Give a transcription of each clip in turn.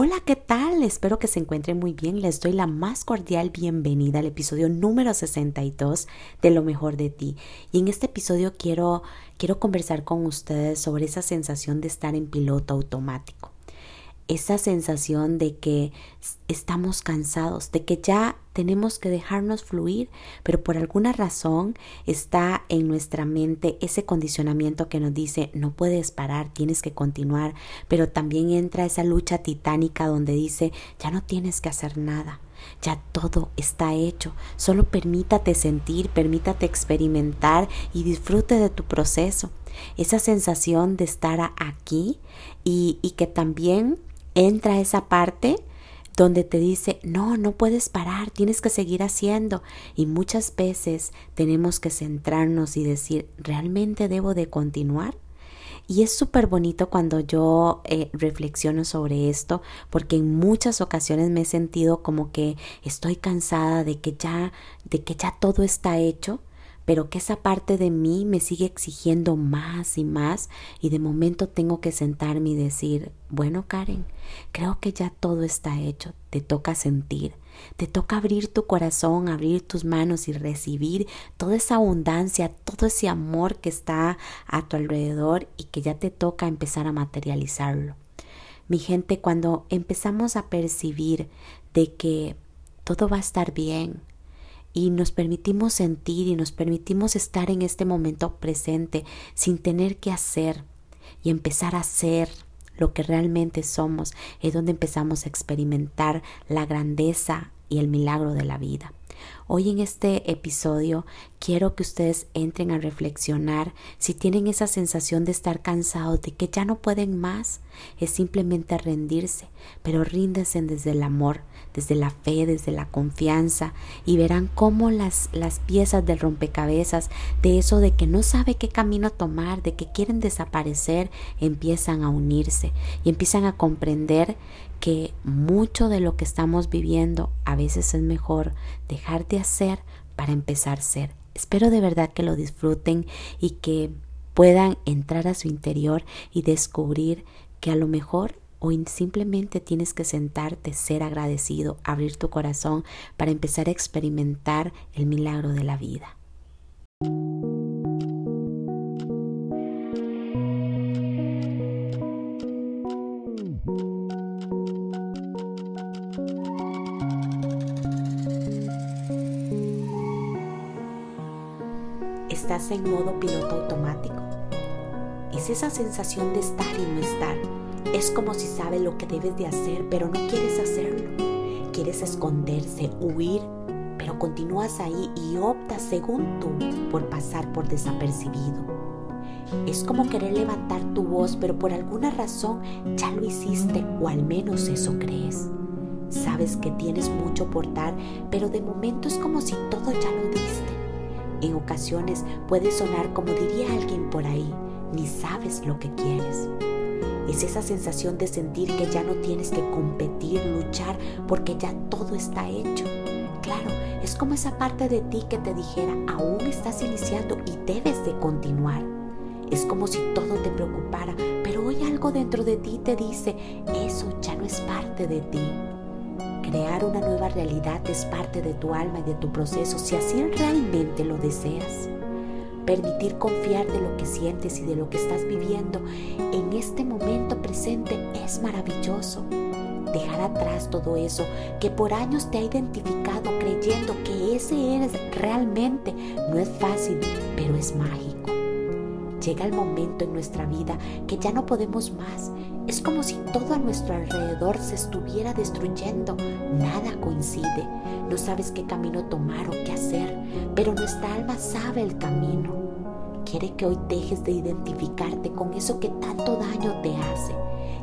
Hola, ¿qué tal? Espero que se encuentren muy bien. Les doy la más cordial bienvenida al episodio número 62 de Lo mejor de ti. Y en este episodio quiero quiero conversar con ustedes sobre esa sensación de estar en piloto automático esa sensación de que estamos cansados, de que ya tenemos que dejarnos fluir, pero por alguna razón está en nuestra mente ese condicionamiento que nos dice no puedes parar, tienes que continuar, pero también entra esa lucha titánica donde dice ya no tienes que hacer nada. Ya todo está hecho. Solo permítate sentir, permítate experimentar y disfrute de tu proceso. Esa sensación de estar aquí y, y que también entra esa parte donde te dice, no, no puedes parar, tienes que seguir haciendo. Y muchas veces tenemos que centrarnos y decir, ¿realmente debo de continuar? Y es súper bonito cuando yo eh, reflexiono sobre esto, porque en muchas ocasiones me he sentido como que estoy cansada de que ya, de que ya todo está hecho pero que esa parte de mí me sigue exigiendo más y más y de momento tengo que sentarme y decir, bueno Karen, creo que ya todo está hecho, te toca sentir, te toca abrir tu corazón, abrir tus manos y recibir toda esa abundancia, todo ese amor que está a tu alrededor y que ya te toca empezar a materializarlo. Mi gente, cuando empezamos a percibir de que todo va a estar bien, y nos permitimos sentir y nos permitimos estar en este momento presente sin tener que hacer y empezar a ser lo que realmente somos, es donde empezamos a experimentar la grandeza y el milagro de la vida. Hoy en este episodio quiero que ustedes entren a reflexionar si tienen esa sensación de estar cansados, de que ya no pueden más, es simplemente rendirse, pero ríndense desde el amor, desde la fe, desde la confianza y verán cómo las, las piezas del rompecabezas, de eso de que no sabe qué camino tomar, de que quieren desaparecer, empiezan a unirse y empiezan a comprender que mucho de lo que estamos viviendo a veces es mejor dejar de hacer para empezar a ser. Espero de verdad que lo disfruten y que puedan entrar a su interior y descubrir que a lo mejor o simplemente tienes que sentarte, ser agradecido, abrir tu corazón para empezar a experimentar el milagro de la vida. ¿Estás en modo piloto automático? Es esa sensación de estar y no estar. Es como si sabes lo que debes de hacer, pero no quieres hacerlo. Quieres esconderse, huir, pero continúas ahí y optas, según tú, por pasar por desapercibido. Es como querer levantar tu voz, pero por alguna razón ya lo hiciste, o al menos eso crees. Sabes que tienes mucho por dar, pero de momento es como si todo ya lo diste. En ocasiones puede sonar como diría alguien por ahí, ni sabes lo que quieres. Es esa sensación de sentir que ya no tienes que competir, luchar, porque ya todo está hecho. Claro, es como esa parte de ti que te dijera, aún estás iniciando y debes de continuar. Es como si todo te preocupara, pero hoy algo dentro de ti te dice, eso ya no es parte de ti. Crear una nueva realidad es parte de tu alma y de tu proceso si así realmente lo deseas. Permitir confiar de lo que sientes y de lo que estás viviendo en este momento presente es maravilloso. Dejar atrás todo eso que por años te ha identificado creyendo que ese eres realmente no es fácil, pero es mágico. Llega el momento en nuestra vida que ya no podemos más. Es como si todo a nuestro alrededor se estuviera destruyendo. Nada coincide. No sabes qué camino tomar o qué hacer, pero nuestra alma sabe el camino. Quiere que hoy dejes de identificarte con eso que tanto daño te hace,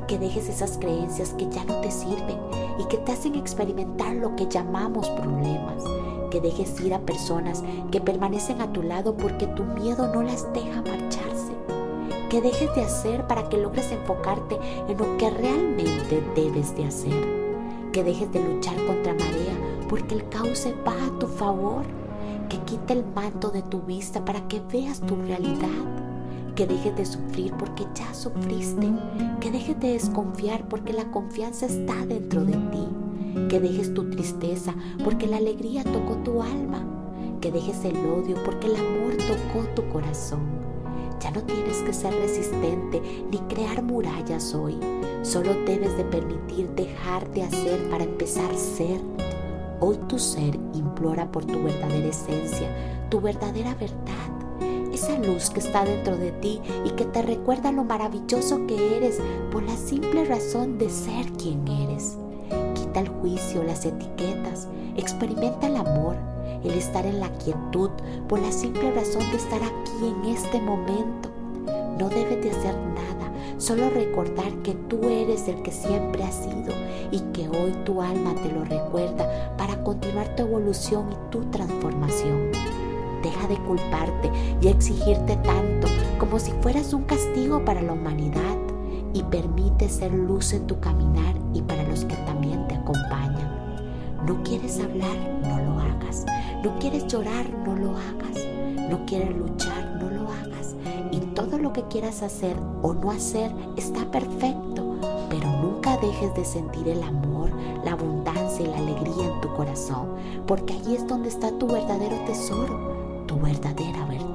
que dejes esas creencias que ya no te sirven y que te hacen experimentar lo que llamamos problemas que dejes ir a personas que permanecen a tu lado porque tu miedo no las deja marcharse, que dejes de hacer para que logres enfocarte en lo que realmente debes de hacer, que dejes de luchar contra marea porque el cauce va a tu favor, que quite el manto de tu vista para que veas tu realidad. Que dejes de sufrir porque ya sufriste, que dejes de desconfiar porque la confianza está dentro de ti, que dejes tu tristeza porque la alegría tocó tu alma, que dejes el odio porque el amor tocó tu corazón. Ya no tienes que ser resistente ni crear murallas hoy, solo debes de permitir dejar de hacer para empezar a ser. Hoy tu ser implora por tu verdadera esencia, tu verdadera verdad esa luz que está dentro de ti y que te recuerda lo maravilloso que eres por la simple razón de ser quien eres. El juicio, las etiquetas, experimenta el amor, el estar en la quietud por la simple razón de estar aquí en este momento. No debes de hacer nada, solo recordar que tú eres el que siempre has sido y que hoy tu alma te lo recuerda para continuar tu evolución y tu transformación. Deja de culparte y exigirte tanto como si fueras un castigo para la humanidad y permite ser luz en tu caminar y para los que también te acompañan. No quieres hablar, no lo hagas. No quieres llorar, no lo hagas. No quieres luchar, no lo hagas. Y todo lo que quieras hacer o no hacer está perfecto, pero nunca dejes de sentir el amor, la abundancia y la alegría en tu corazón, porque allí es donde está tu verdadero tesoro tu verdadera verdad.